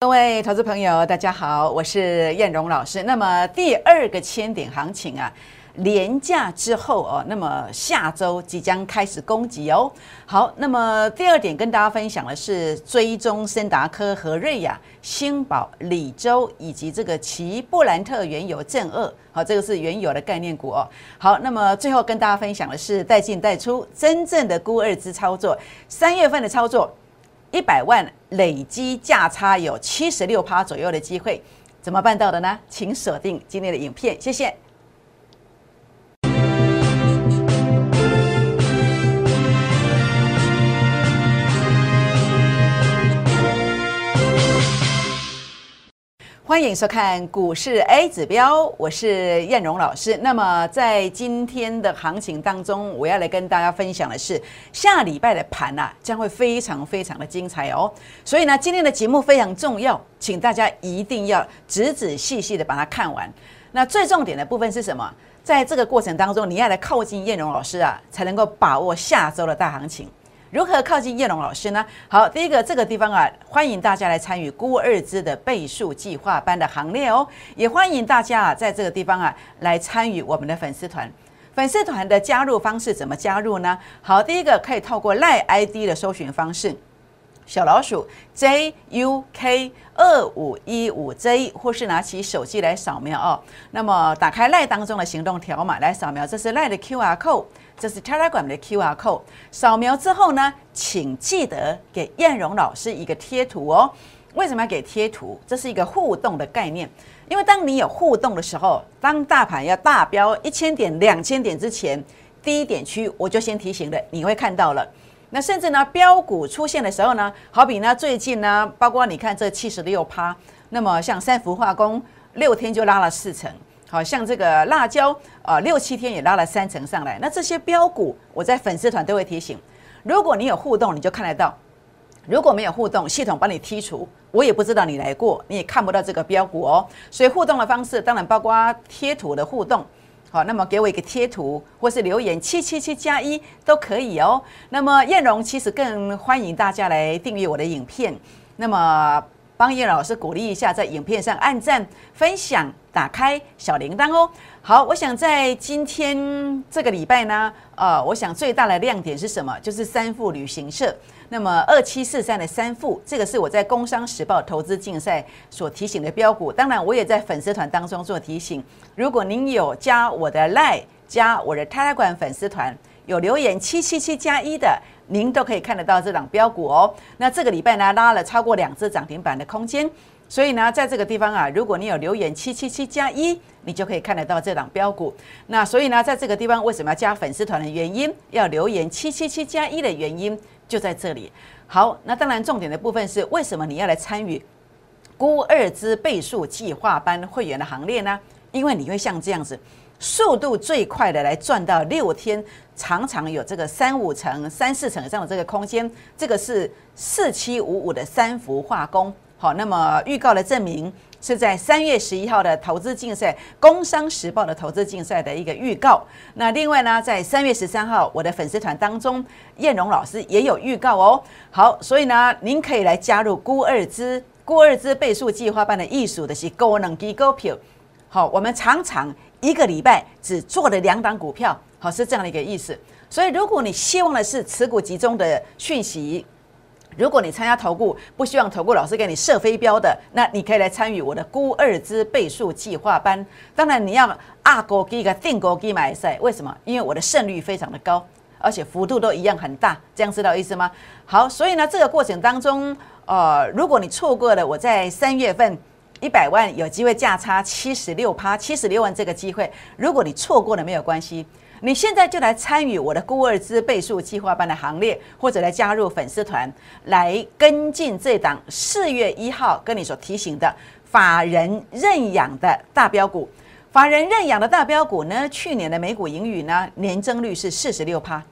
各位投资朋友，大家好，我是燕荣老师。那么第二个千点行情啊，连假之后哦，那么下周即将开始攻击哦。好，那么第二点跟大家分享的是追踪森达科和瑞亚、新宝、李州以及这个奇布兰特原油正二，好，这个是原油的概念股哦。好，那么最后跟大家分享的是带进带出真正的估二之操作，三月份的操作。一百万累积价差有七十六趴左右的机会，怎么办到的呢？请锁定今天的影片，谢谢。欢迎收看股市 A 指标，我是燕荣老师。那么在今天的行情当中，我要来跟大家分享的是下礼拜的盘呐，将会非常非常的精彩哦。所以呢，今天的节目非常重要，请大家一定要仔仔细细的把它看完。那最重点的部分是什么？在这个过程当中，你要来靠近燕荣老师啊，才能够把握下周的大行情。如何靠近叶龙老师呢？好，第一个这个地方啊，欢迎大家来参与孤二支的倍数计划班的行列哦，也欢迎大家啊，在这个地方啊来参与我们的粉丝团。粉丝团的加入方式怎么加入呢？好，第一个可以透过赖 ID 的搜寻方式，小老鼠 JUK 二五一五 J，或是拿起手机来扫描哦。那么打开 LINE 当中的行动条码来扫描，这是 LINE 的 QR code。这是 Telegram 的 QR code，扫描之后呢，请记得给燕荣老师一个贴图哦。为什么要给贴图？这是一个互动的概念。因为当你有互动的时候，当大盘要大标一千点、两千点之前，第一点区我就先提醒了，你会看到了。那甚至呢，标股出现的时候呢，好比呢最近呢，包括你看这七十六趴，那么像三氟化工六天就拉了四成。好像这个辣椒，呃，六七天也拉了三成上来。那这些标股，我在粉丝团都会提醒。如果你有互动，你就看得到；如果没有互动，系统帮你剔除，我也不知道你来过，你也看不到这个标股哦。所以互动的方式，当然包括贴图的互动。好，那么给我一个贴图，或是留言七七七加一都可以哦。那么燕荣其实更欢迎大家来订阅我的影片。那么。帮燕老师鼓励一下，在影片上按赞、分享、打开小铃铛哦。好，我想在今天这个礼拜呢，呃，我想最大的亮点是什么？就是三富旅行社。那么二七四三的三富，这个是我在工商时报投资竞赛所提醒的标股。当然，我也在粉丝团当中做提醒。如果您有加我的 Line、加我的泰来馆粉丝团，有留言七七七加一的。您都可以看得到这档标股哦。那这个礼拜呢，拉了超过两只涨停板的空间。所以呢，在这个地方啊，如果你有留言七七七加一，你就可以看得到这档标股。那所以呢，在这个地方为什么要加粉丝团的原因，要留言七七七加一的原因就在这里。好，那当然重点的部分是为什么你要来参与估二之倍数计划班会员的行列呢？因为你会像这样子。速度最快的来赚到六天，常常有这个三五成、三四成以上的这个空间。这个是四七五五的三幅化工，好，那么预告的证明是在三月十一号的投资竞赛，《工商时报》的投资竞赛的一个预告。那另外呢，在三月十三号，我的粉丝团当中，燕荣老师也有预告哦。好，所以呢，您可以来加入孤二支孤二支倍数计划班的艺术的是高能机构票。好，我们常常。一个礼拜只做了两档股票，好是这样的一个意思。所以，如果你希望的是持股集中的讯息，如果你参加投顾，不希望投顾老师给你设飞镖的，那你可以来参与我的估二之倍数计划班。当然，你要二股基个定股基买赛，为什么？因为我的胜率非常的高，而且幅度都一样很大，这样知道意思吗？好，所以呢，这个过程当中，呃，如果你错过了我在三月份。一百万有机会价差七十六趴，七十六万这个机会，如果你错过了没有关系，你现在就来参与我的孤二资倍数计划班的行列，或者来加入粉丝团，来跟进这档四月一号跟你所提醒的法人认养的大标股。法人认养的大标股呢，去年的美股盈余呢，年增率是四十六趴，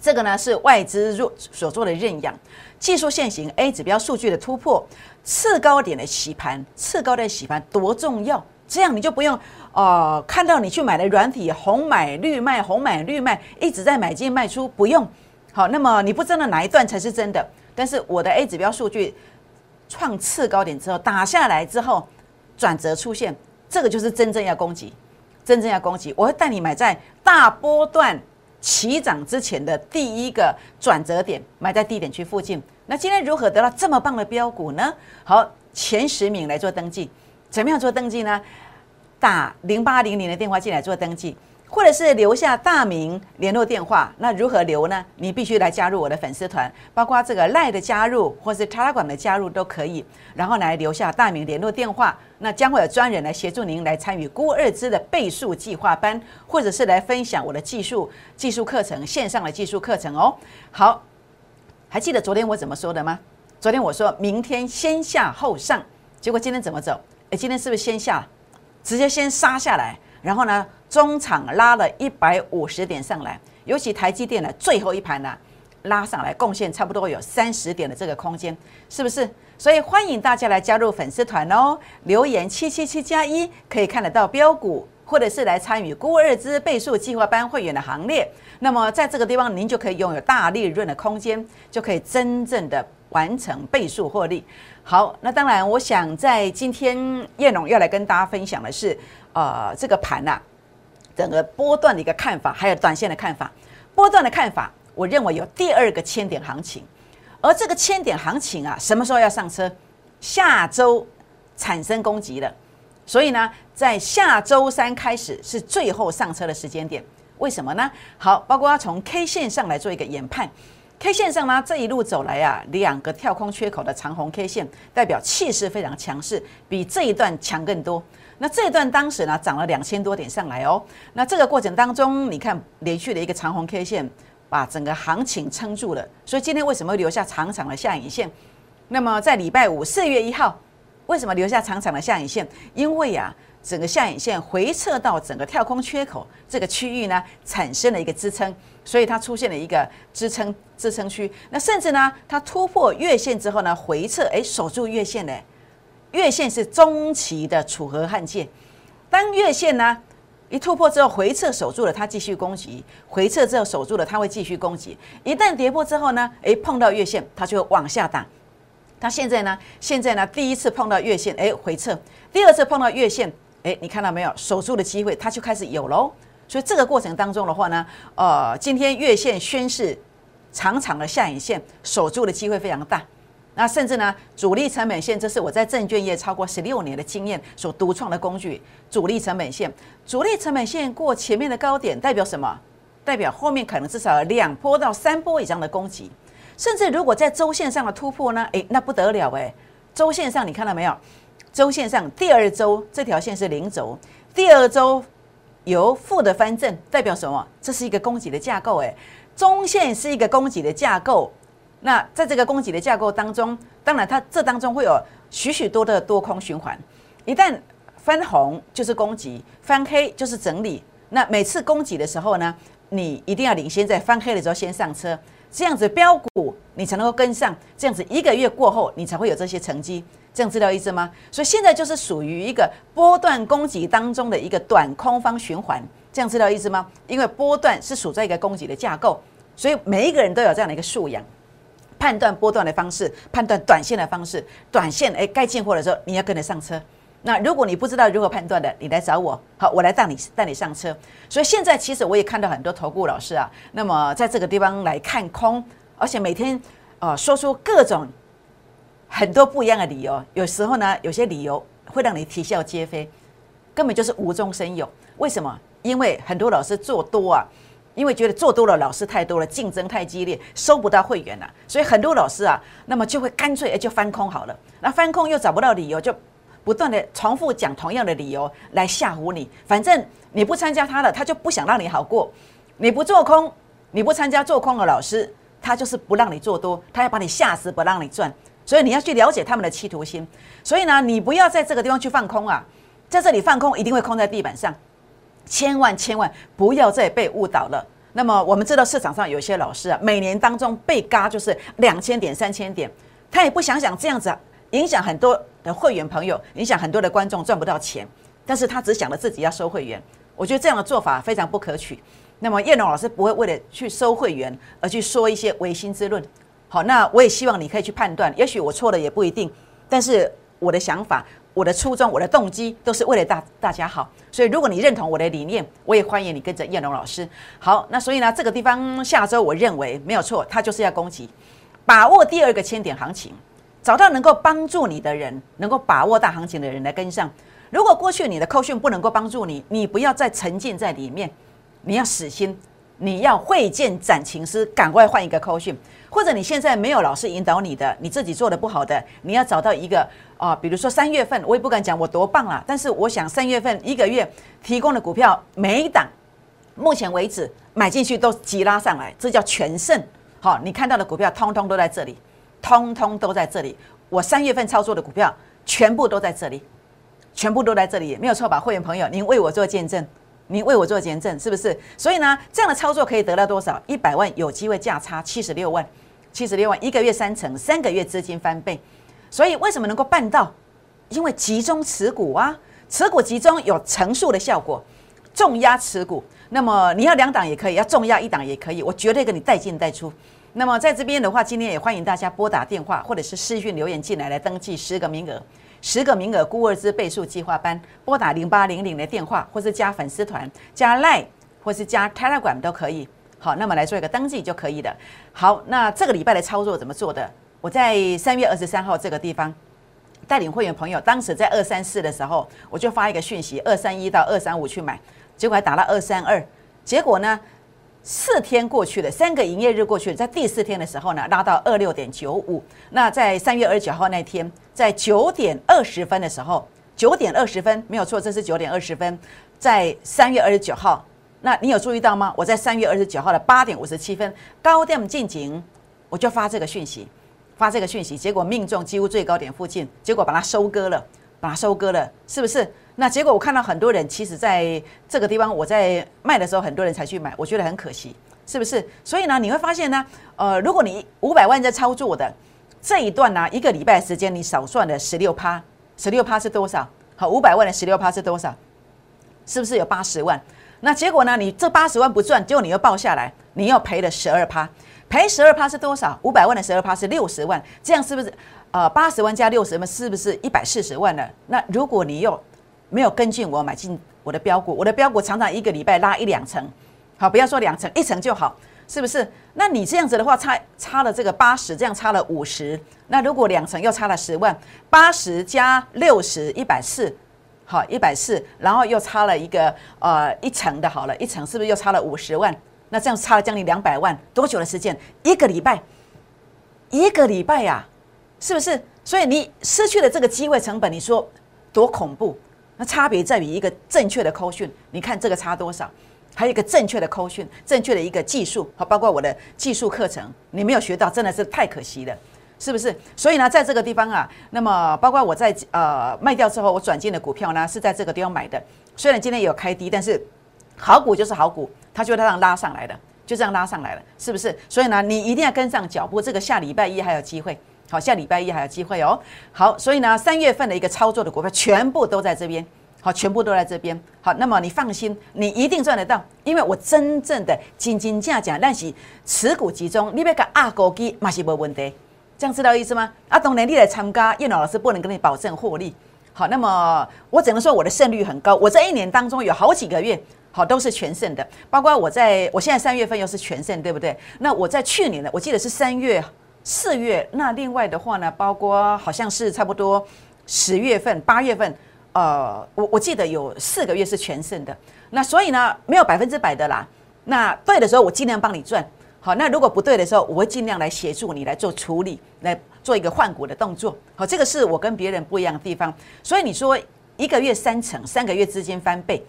这个呢是外资入所做的认养，技术线型 A 指标数据的突破。次高点的洗盘，次高的洗盘多重要？这样你就不用哦，看到你去买的软体红买绿卖，红买绿卖，一直在买进卖出，不用。好，那么你不知道哪一段才是真的？但是我的 A 指标数据创次高点之后打下来之后转折出现，这个就是真正要攻击，真正要攻击。我会带你买在大波段起涨之前的第一个转折点，买在低点区附近。那今天如何得到这么棒的标股呢？好，前十名来做登记，怎么样做登记呢？打零八零零的电话进来做登记。或者是留下大名、联络电话，那如何留呢？你必须来加入我的粉丝团，包括这个赖的加入，或是 Telegram 的加入都可以。然后来留下大名、联络电话，那将会有专人来协助您来参与估二支的倍数计划班，或者是来分享我的技术技术课程线上的技术课程哦。好，还记得昨天我怎么说的吗？昨天我说明天先下后上，结果今天怎么走？诶，今天是不是先下，直接先杀下来，然后呢？中场拉了一百五十点上来，尤其台积电的最后一盘呢，拉上来贡献差不多有三十点的这个空间，是不是？所以欢迎大家来加入粉丝团哦，留言七七七加一可以看得到标股，或者是来参与估二资倍数计划班会员的行列。那么在这个地方，您就可以拥有大利润的空间，就可以真正的完成倍数获利。好，那当然，我想在今天叶龙要来跟大家分享的是，呃，这个盘呐。整个波段的一个看法，还有短线的看法。波段的看法，我认为有第二个千点行情，而这个千点行情啊，什么时候要上车？下周产生攻击了，所以呢，在下周三开始是最后上车的时间点。为什么呢？好，包括要从 K 线上来做一个研判，K 线上呢，这一路走来啊，两个跳空缺口的长红 K 线，代表气势非常强势，比这一段强更多。那这一段当时呢涨了两千多点上来哦，那这个过程当中，你看连续的一个长红 K 线把整个行情撑住了，所以今天为什么会留下长长的下影线？那么在礼拜五四月一号，为什么留下长长的下影线？因为呀，整个下影线回撤到整个跳空缺口这个区域呢，产生了一个支撑，所以它出现了一个支撑支撑区。那甚至呢，它突破月线之后呢，回撤哎守住月线嘞。月线是中期的楚河汉界，当月线呢一突破之后回撤守住了，它继续攻击；回撤之后守住了，它会继续攻击。一旦跌破之后呢，诶，碰到月线，它就往下打。它现在呢，现在呢，第一次碰到月线，诶，回撤；第二次碰到月线，诶，你看到没有？守住的机会，它就开始有喽。所以这个过程当中的话呢，呃，今天月线宣示长长的下影线守住的机会非常大。那甚至呢，主力成本线，这是我在证券业超过十六年的经验所独创的工具。主力成本线，主力成本线过前面的高点，代表什么？代表后面可能至少有两波到三波以上的攻击。甚至如果在周线上的突破呢？诶，那不得了诶，周线上你看到没有？周线上第二周这条线是零轴，第二周由负的翻正，代表什么？这是一个供给的架构诶，中线是一个供给的架构。那在这个供给的架构当中，当然它这当中会有许许多的多空循环。一旦翻红就是攻击，翻黑就是整理。那每次攻击的时候呢，你一定要领先，在翻黑的时候先上车，这样子标股你才能够跟上。这样子一个月过后，你才会有这些成绩。这样知道意思吗？所以现在就是属于一个波段攻击当中的一个短空方循环。这样知道意思吗？因为波段是属在一个攻击的架构，所以每一个人都有这样的一个素养。判断波段的方式，判断短线的方式，短线哎该进货的时候你要跟着上车。那如果你不知道如何判断的，你来找我，好，我来带你带你上车。所以现在其实我也看到很多投顾老师啊，那么在这个地方来看空，而且每天呃说出各种很多不一样的理由，有时候呢有些理由会让你啼笑皆非，根本就是无中生有。为什么？因为很多老师做多啊。因为觉得做多了老师太多了，竞争太激烈，收不到会员了，所以很多老师啊，那么就会干脆就翻空好了。那翻空又找不到理由，就不断的重复讲同样的理由来吓唬你。反正你不参加他的，他就不想让你好过。你不做空，你不参加做空的老师，他就是不让你做多，他要把你吓死，不让你赚。所以你要去了解他们的企图心。所以呢，你不要在这个地方去放空啊，在这里放空一定会空在地板上。千万千万不要再被误导了。那么我们知道市场上有些老师啊，每年当中被嘎就是两千点、三千点，他也不想想这样子影响很多的会员朋友，影响很多的观众赚不到钱，但是他只想着自己要收会员。我觉得这样的做法非常不可取。那么叶龙老师不会为了去收会员而去说一些违心之论。好，那我也希望你可以去判断，也许我错了也不一定。但是我的想法、我的初衷、我的动机都是为了大大家好。所以如果你认同我的理念，我也欢迎你跟着燕龙老师。好，那所以呢，这个地方下周我认为没有错，它就是要攻击，把握第二个千点行情，找到能够帮助你的人，能够把握大行情的人来跟上。如果过去你的扣讯不能够帮助你，你不要再沉浸在里面，你要死心，你要会见斩情师，赶快换一个扣讯，或者你现在没有老师引导你的，你自己做的不好的，你要找到一个啊，比如说三月份，我也不敢讲我多棒了，但是我想三月份一个月提供的股票每一档，目前为止买进去都急拉上来，这叫全胜。好，你看到的股票通通都在这里，通通都在这里，我三月份操作的股票全部都在这里。全部都在这里，没有错吧？会员朋友，您为我做见证，你为我做见证，是不是？所以呢，这样的操作可以得到多少？一百万有机会价差七十六万，七十六万一个月三成，三个月资金翻倍。所以为什么能够办到？因为集中持股啊，持股集中有乘数的效果，重压持股。那么你要两档也可以，要重压一档也可以，我绝对跟你带进带出。那么在这边的话，今天也欢迎大家拨打电话或者是私讯留言进来，来登记十个名额。十个名额，孤二之倍数计划班，拨打零八零零的电话，或是加粉丝团、加 Line，或是加 Telegram 都可以。好，那么来做一个登记就可以了。好，那这个礼拜的操作怎么做的？我在三月二十三号这个地方带领会员朋友，当时在二三四的时候，我就发一个讯息，二三一到二三五去买，结果还打到二三二，结果呢？四天过去了，三个营业日过去了，在第四天的时候呢，拉到二六点九五。那在三月二十九号那天，在九点二十分的时候，九点二十分没有错，这是九点二十分，在三月二十九号。那你有注意到吗？我在三月二十九号的八点五十七分高点进行，我就发这个讯息，发这个讯息，结果命中几乎最高点附近，结果把它收割了，把它收割了，是不是？那结果我看到很多人，其实在这个地方我在卖的时候，很多人才去买，我觉得很可惜，是不是？所以呢，你会发现呢，呃，如果你五百万在操作的这一段呢，一个礼拜时间你少算了十六趴，十六趴是多少？好，五百万的十六趴是多少？是不是有八十万？那结果呢？你这八十万不赚，结果你又报下来，你又赔了十二趴，赔十二趴是多少？五百万的十二趴是六十万，这样是不是？呃，八十万加六十万是不是一百四十万了？那如果你又没有跟进我买进我的标股，我的标股常常一个礼拜拉一两成，好，不要说两成，一成就好，是不是？那你这样子的话，差差了这个八十，这样差了五十，那如果两成又差了十万，八十加六十一百四，好，一百四，然后又差了一个呃一成的，好了，一成是不是又差了五十万？那这样差了将近两百万，多久的时间？一个礼拜，一个礼拜呀，是不是？所以你失去了这个机会成本，你说多恐怖？那差别在于一个正确的扣讯，你看这个差多少？还有一个正确的扣讯，正确的一个技术，好，包括我的技术课程，你没有学到，真的是太可惜了，是不是？所以呢，在这个地方啊，那么包括我在呃卖掉之后，我转进的股票呢，是在这个地方买的。虽然今天有开低，但是好股就是好股，它就这样拉上来的，就这样拉上来了，是不是？所以呢，你一定要跟上脚步，这个下礼拜一还有机会。好，下礼拜一还有机会哦。好，所以呢，三月份的一个操作的股票全部都在这边。好，全部都在这边。好，那么你放心，你一定赚得到，因为我真正的斤斤价价，但是持股集中，你别个阿高基嘛是没问题。这样知道意思吗？啊，当然你来参加，叶老师不能跟你保证获利。好，那么我只能说我的胜率很高。我这一年当中有好几个月，好都是全胜的，包括我在我现在三月份又是全胜，对不对？那我在去年的，我记得是三月。四月，那另外的话呢，包括好像是差不多十月份、八月份，呃，我我记得有四个月是全胜的。那所以呢，没有百分之百的啦。那对的时候，我尽量帮你赚。好，那如果不对的时候，我会尽量来协助你来做处理，来做一个换股的动作。好，这个是我跟别人不一样的地方。所以你说一个月三成，三个月之间翻倍。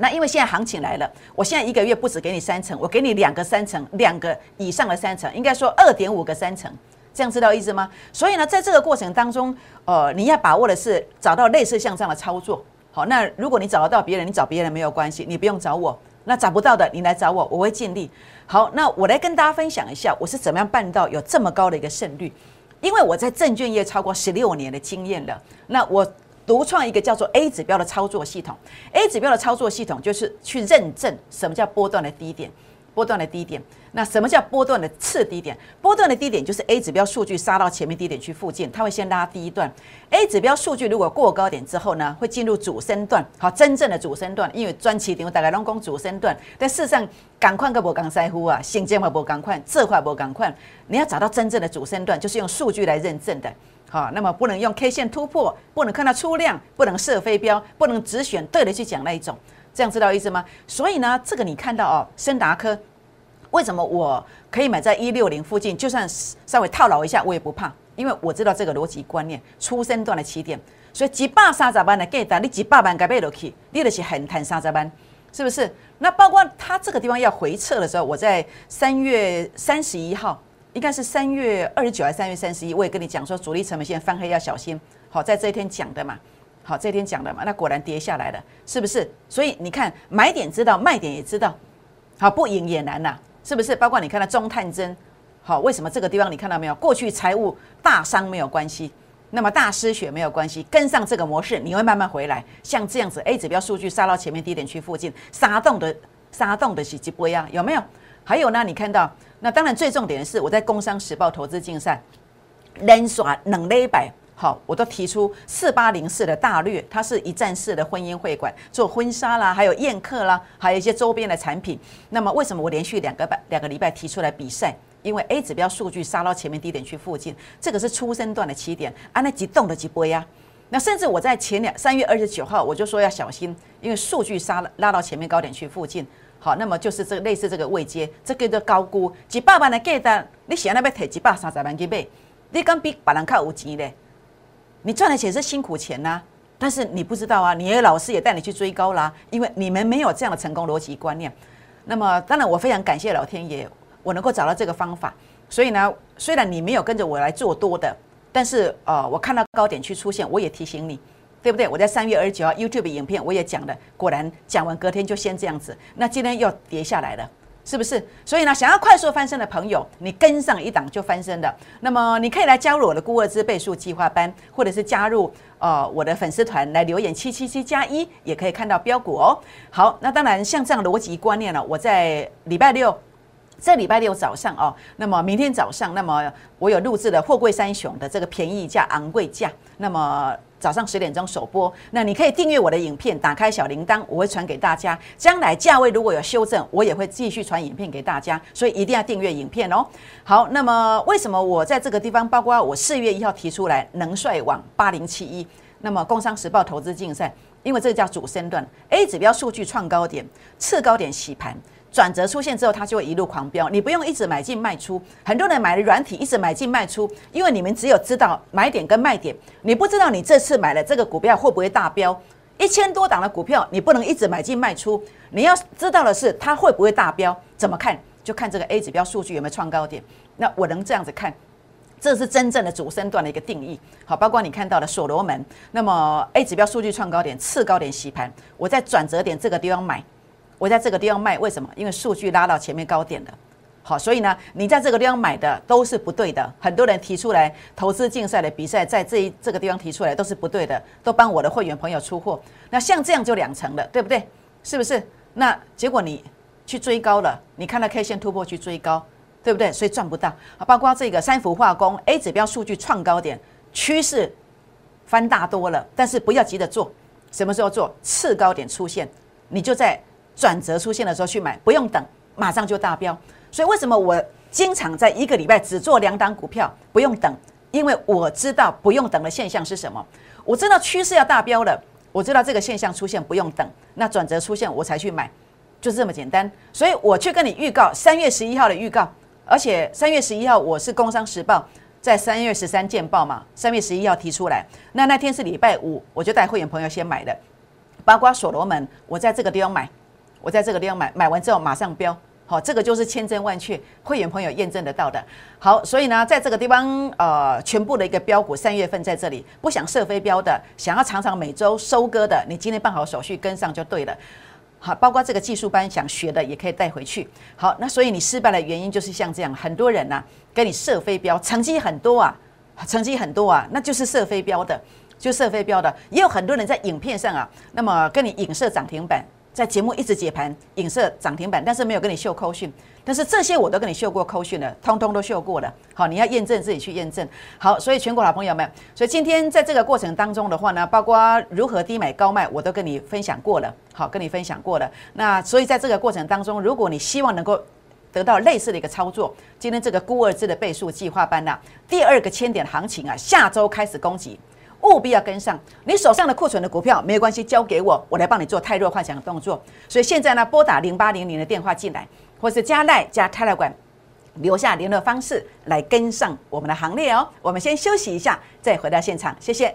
那因为现在行情来了，我现在一个月不止给你三成，我给你两个三成，两个以上的三成，应该说二点五个三成，这样知道意思吗？所以呢，在这个过程当中，呃，你要把握的是找到类似像这样的操作。好，那如果你找得到别人，你找别人没有关系，你不用找我。那找不到的，你来找我，我会尽力。好，那我来跟大家分享一下，我是怎么样办到有这么高的一个胜率，因为我在证券业超过十六年的经验了。那我。独创一个叫做 A 指标的操作系统，A 指标的操作系统就是去认证什么叫波段的低点，波段的低点。那什么叫波段的次低点？波段的低点就是 A 指标数据杀到前面低点区附近，它会先拉低一段。A 指标数据如果过高点之后呢，会进入主升段，好，真正的主升段。因为专期点大概拢讲主升段，但事实上赶快个无刚在乎啊，新建话无赶快，这块无赶快，你要找到真正的主升段，就是用数据来认证的。好，那么不能用 K 线突破，不能看到出量，不能射飞镖，不能只选对的去讲那一种，这样知道意思吗？所以呢，这个你看到哦，森达科。为什么我可以买在一六零附近？就算稍微套牢一下，我也不怕，因为我知道这个逻辑观念，出生段的起点。所以几百三十万的价单，你几百万该买落去，你的是很谈三十万，是不是？那包括它这个地方要回撤的时候，我在三月三十一号，应该是三月二十九还是三月三十一，我也跟你讲说，主力成本线翻黑要小心。好，在这一天讲的嘛，好，这一天讲的嘛，那果然跌下来了，是不是？所以你看，买点知道，卖点也知道，好，不赢也难呐。是不是？包括你看到中探针，好，为什么这个地方你看到没有？过去财务大伤没有关系，那么大失血没有关系，跟上这个模式，你会慢慢回来。像这样子，A 指标数据杀到前面低点区附近，杀动的杀动的是几波呀？有没有？还有呢？你看到？那当然最重点的是，我在工商时报投资竞赛连刷冷了一百。好，我都提出四八零四的大略，它是一站式的婚姻会馆，做婚纱啦，还有宴客啦，还有一些周边的产品。那么为什么我连续两个半两个礼拜提出来比赛？因为 A 指标数据杀到前面低点区附近，这个是出生段的起点，啊，那急动的几波呀。那甚至我在前两三月二十九号我就说要小心，因为数据杀了拉到前面高点区附近。好，那么就是这个类似这个位阶，这个叫高估几百万的价单，你想那边提几百三十万去买，你敢比别人较有钱嘞？你赚的钱是辛苦钱呐，但是你不知道啊，你的老师也带你去追高啦，因为你们没有这样的成功逻辑观念。那么，当然我非常感谢老天爷，我能够找到这个方法。所以呢，虽然你没有跟着我来做多的，但是呃，我看到高点去出现，我也提醒你，对不对？我在三月二十九号 YouTube 影片我也讲了，果然讲完隔天就先这样子，那今天又跌下来了。是不是？所以呢，想要快速翻身的朋友，你跟上一档就翻身的。那么你可以来加入我的孤二之倍数计划班，或者是加入呃我的粉丝团来留言七七七加一，也可以看到标股哦。好，那当然像这样逻辑观念呢，我在礼拜六。在礼拜六早上哦，那么明天早上，那么我有录制的货柜三雄的这个便宜价、昂贵价。那么早上十点钟首播，那你可以订阅我的影片，打开小铃铛，我会传给大家。将来价位如果有修正，我也会继续传影片给大家，所以一定要订阅影片哦。好，那么为什么我在这个地方，包括我四月一号提出来能帅网八零七一，那么工商时报投资竞赛，因为这个叫主升段，A 指标数据创高点，次高点洗盘。转折出现之后，它就会一路狂飙。你不用一直买进卖出，很多人买了软体一直买进卖出，因为你们只有知道买点跟卖点，你不知道你这次买了这个股票会不会大飙。一千多档的股票，你不能一直买进卖出，你要知道的是它会不会大飙。怎么看？就看这个 A 指标数据有没有创高点。那我能这样子看，这是真正的主升段的一个定义。好，包括你看到的所罗门，那么 A 指标数据创高点，次高点洗盘，我在转折点这个地方买。我在这个地方卖，为什么？因为数据拉到前面高点了，好，所以呢，你在这个地方买的都是不对的。很多人提出来投资竞赛的比赛，在这一这个地方提出来都是不对的，都帮我的会员朋友出货。那像这样就两成了，对不对？是不是？那结果你去追高了，你看到 K 线突破去追高，对不对？所以赚不到。啊包括这个三氟化工 A 指标数据创高点，趋势翻大多了，但是不要急着做，什么时候做？次高点出现，你就在。转折出现的时候去买，不用等，马上就大标。所以为什么我经常在一个礼拜只做两档股票，不用等？因为我知道不用等的现象是什么，我知道趋势要大标了，我知道这个现象出现不用等，那转折出现我才去买，就是这么简单。所以我去跟你预告三月十一号的预告，而且三月十一号我是工商时报在三月十三见报嘛，三月十一号提出来，那那天是礼拜五，我就带会员朋友先买的，包括所罗门，我在这个地方买。我在这个地方买，买完之后马上标，好，这个就是千真万确，会员朋友验证得到的。好，所以呢，在这个地方，呃，全部的一个标股，三月份在这里，不想设飞标的，想要常常每周收割的，你今天办好手续跟上就对了。好，包括这个技术班想学的也可以带回去。好，那所以你失败的原因就是像这样，很多人呐，跟你设飞标，成绩很多啊，成绩很多啊，那就是设飞标的，就设飞标的，也有很多人在影片上啊，那么跟你影射涨停板。在节目一直解盘，影射涨停板，但是没有跟你秀扣讯。但是这些我都跟你秀过扣讯了，通通都秀过了。好，你要验证自己去验证。好，所以全国老朋友们，所以今天在这个过程当中的话呢，包括如何低买高卖，我都跟你分享过了。好，跟你分享过了。那所以在这个过程当中，如果你希望能够得到类似的一个操作，今天这个孤二字的倍数计划班呐，第二个千点行情啊，下周开始攻击。务必要跟上，你手上的库存的股票没有关系，交给我，我来帮你做太弱幻想的动作。所以现在呢，拨打零八零零的电话进来，或是加赖加泰勒管，留下联络方式来跟上我们的行列哦。我们先休息一下，再回到现场，谢谢。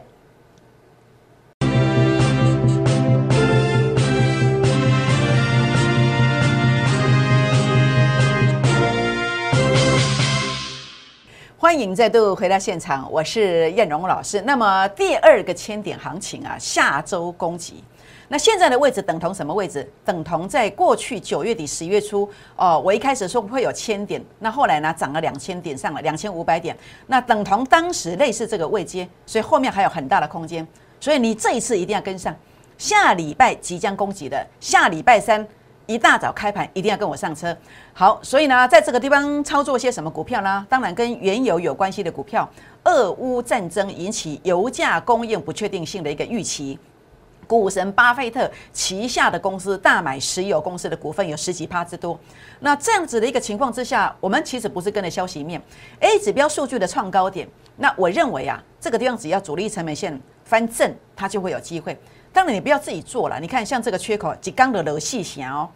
欢迎再度回到现场，我是燕荣老师。那么第二个千点行情啊，下周攻击。那现在的位置等同什么位置？等同在过去九月底、十月初哦，我一开始说会有千点，那后来呢涨了两千点，上了两千五百点，那等同当时类似这个位阶，所以后面还有很大的空间。所以你这一次一定要跟上，下礼拜即将攻击的，下礼拜三。一大早开盘一定要跟我上车，好，所以呢，在这个地方操作些什么股票呢？当然跟原油有关系的股票。俄乌战争引起油价供应不确定性的一个预期，股神巴菲特旗下的公司大买石油公司的股份有十几趴之多。那这样子的一个情况之下，我们其实不是跟着消息面，A 指标数据的创高点。那我认为啊，这个地方只要主力成本线翻正，它就会有机会。当然，你不要自己做了。你看，像这个缺口，几缸的楼细线哦，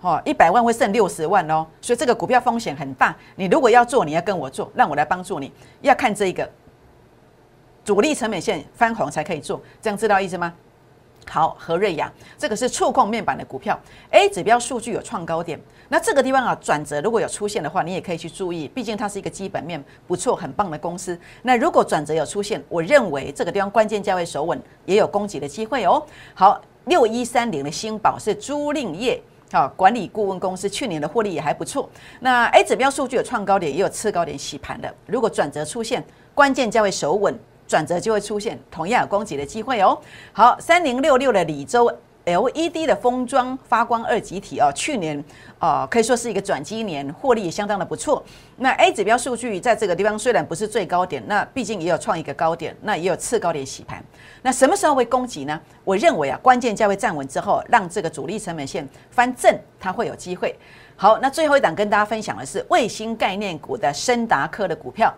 哦，一百万会剩六十万哦，所以这个股票风险很大。你如果要做，你要跟我做，让我来帮助你。要看这个主力成本线翻红才可以做，这样知道意思吗？好，和瑞雅这个是触控面板的股票，A 指标数据有创高点，那这个地方啊转折如果有出现的话，你也可以去注意，毕竟它是一个基本面不错、很棒的公司。那如果转折有出现，我认为这个地方关键价位守稳，也有攻击的机会哦。好，六一三零的新宝是租赁业好管理顾问公司，去年的获利也还不错。那 A 指标数据有创高点，也有次高点洗盘的，如果转折出现，关键价位守稳。转折就会出现同样有攻击的机会哦。好，三零六六的李州 LED 的封装发光二极体哦，去年哦可以说是一个转机年，获利也相当的不错。那 A 指标数据在这个地方虽然不是最高点，那毕竟也有创一个高点，那也有次高点洗盘。那什么时候会攻击呢？我认为啊，关键价位站稳之后，让这个主力成本线翻正，它会有机会。好，那最后一档跟大家分享的是卫星概念股的深达科的股票。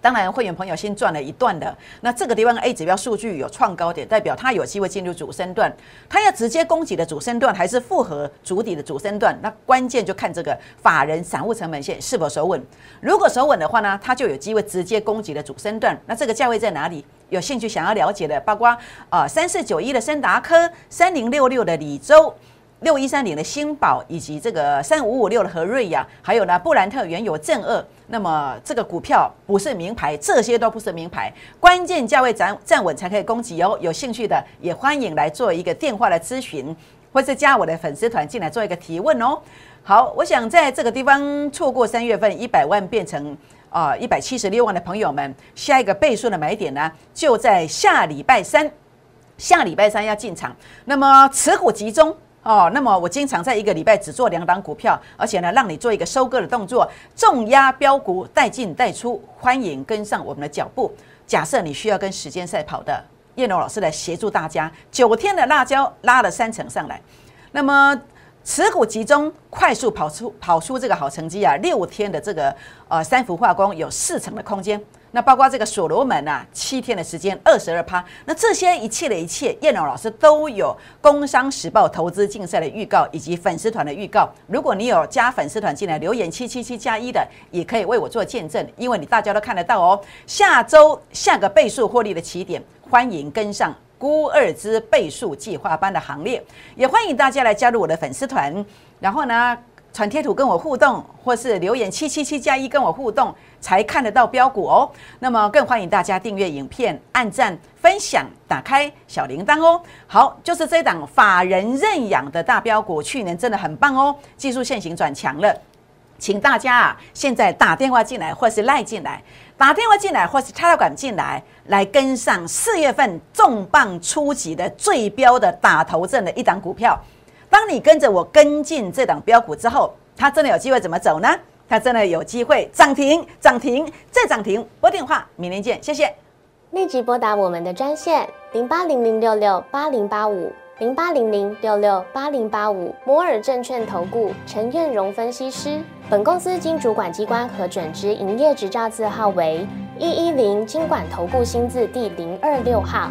当然，会员朋友先赚了一段的。那这个地方 A 指标数据有创高点，代表它有机会进入主升段。它要直接攻击的主升段，还是复合主底的主升段？那关键就看这个法人散户成本线是否守稳。如果守稳的话呢，它就有机会直接攻击的主升段。那这个价位在哪里？有兴趣想要了解的，包括啊三四九一的森达科，三零六六的李州。六一三零的新宝，以及这个三五五六的和瑞亚，还有呢布兰特原油正二，那么这个股票不是名牌，这些都不是名牌，关键价位站站稳才可以攻击哦。有兴趣的也欢迎来做一个电话的咨询，或是加我的粉丝团进来做一个提问哦。好，我想在这个地方错过三月份一百万变成啊一百七十六万的朋友们，下一个倍数的买点呢，就在下礼拜三，下礼拜三要进场，那么持股集中。哦，那么我经常在一个礼拜只做两档股票，而且呢，让你做一个收割的动作，重压标股带进带出，欢迎跟上我们的脚步。假设你需要跟时间赛跑的，叶龙老师来协助大家，九天的辣椒拉了三成上来，那么持股集中，快速跑出跑出这个好成绩啊，六天的这个呃三幅化工有四成的空间。那包括这个所罗门啊，七天的时间二十二趴，那这些一切的一切，叶龙老师都有《工商时报》投资竞赛的预告以及粉丝团的预告。如果你有加粉丝团进来留言七七七加一的，也可以为我做见证，因为你大家都看得到哦。下周下个倍数获利的起点，欢迎跟上孤二之倍数计划班的行列，也欢迎大家来加入我的粉丝团，然后呢？传贴图跟我互动，或是留言七七七加一跟我互动，才看得到标股哦。那么更欢迎大家订阅影片、按赞、分享、打开小铃铛哦。好，就是这档法人认养的大标股，去年真的很棒哦，技术线型转强了。请大家啊，现在打电话进来，或是赖进来，打电话进来，或是插管进来，来跟上四月份重磅初级的最标的打头阵的一档股票。当你跟着我跟进这档标股之后，它真的有机会怎么走呢？它真的有机会涨停、涨停再涨停。拨电话，明天见，谢谢。立即拨打我们的专线零八零零六六八零八五零八零零六六八零八五摩尔证券投顾陈彦荣分析师。本公司经主管机关核准之营业执照字号为一一零金管投顾新字第零二六号。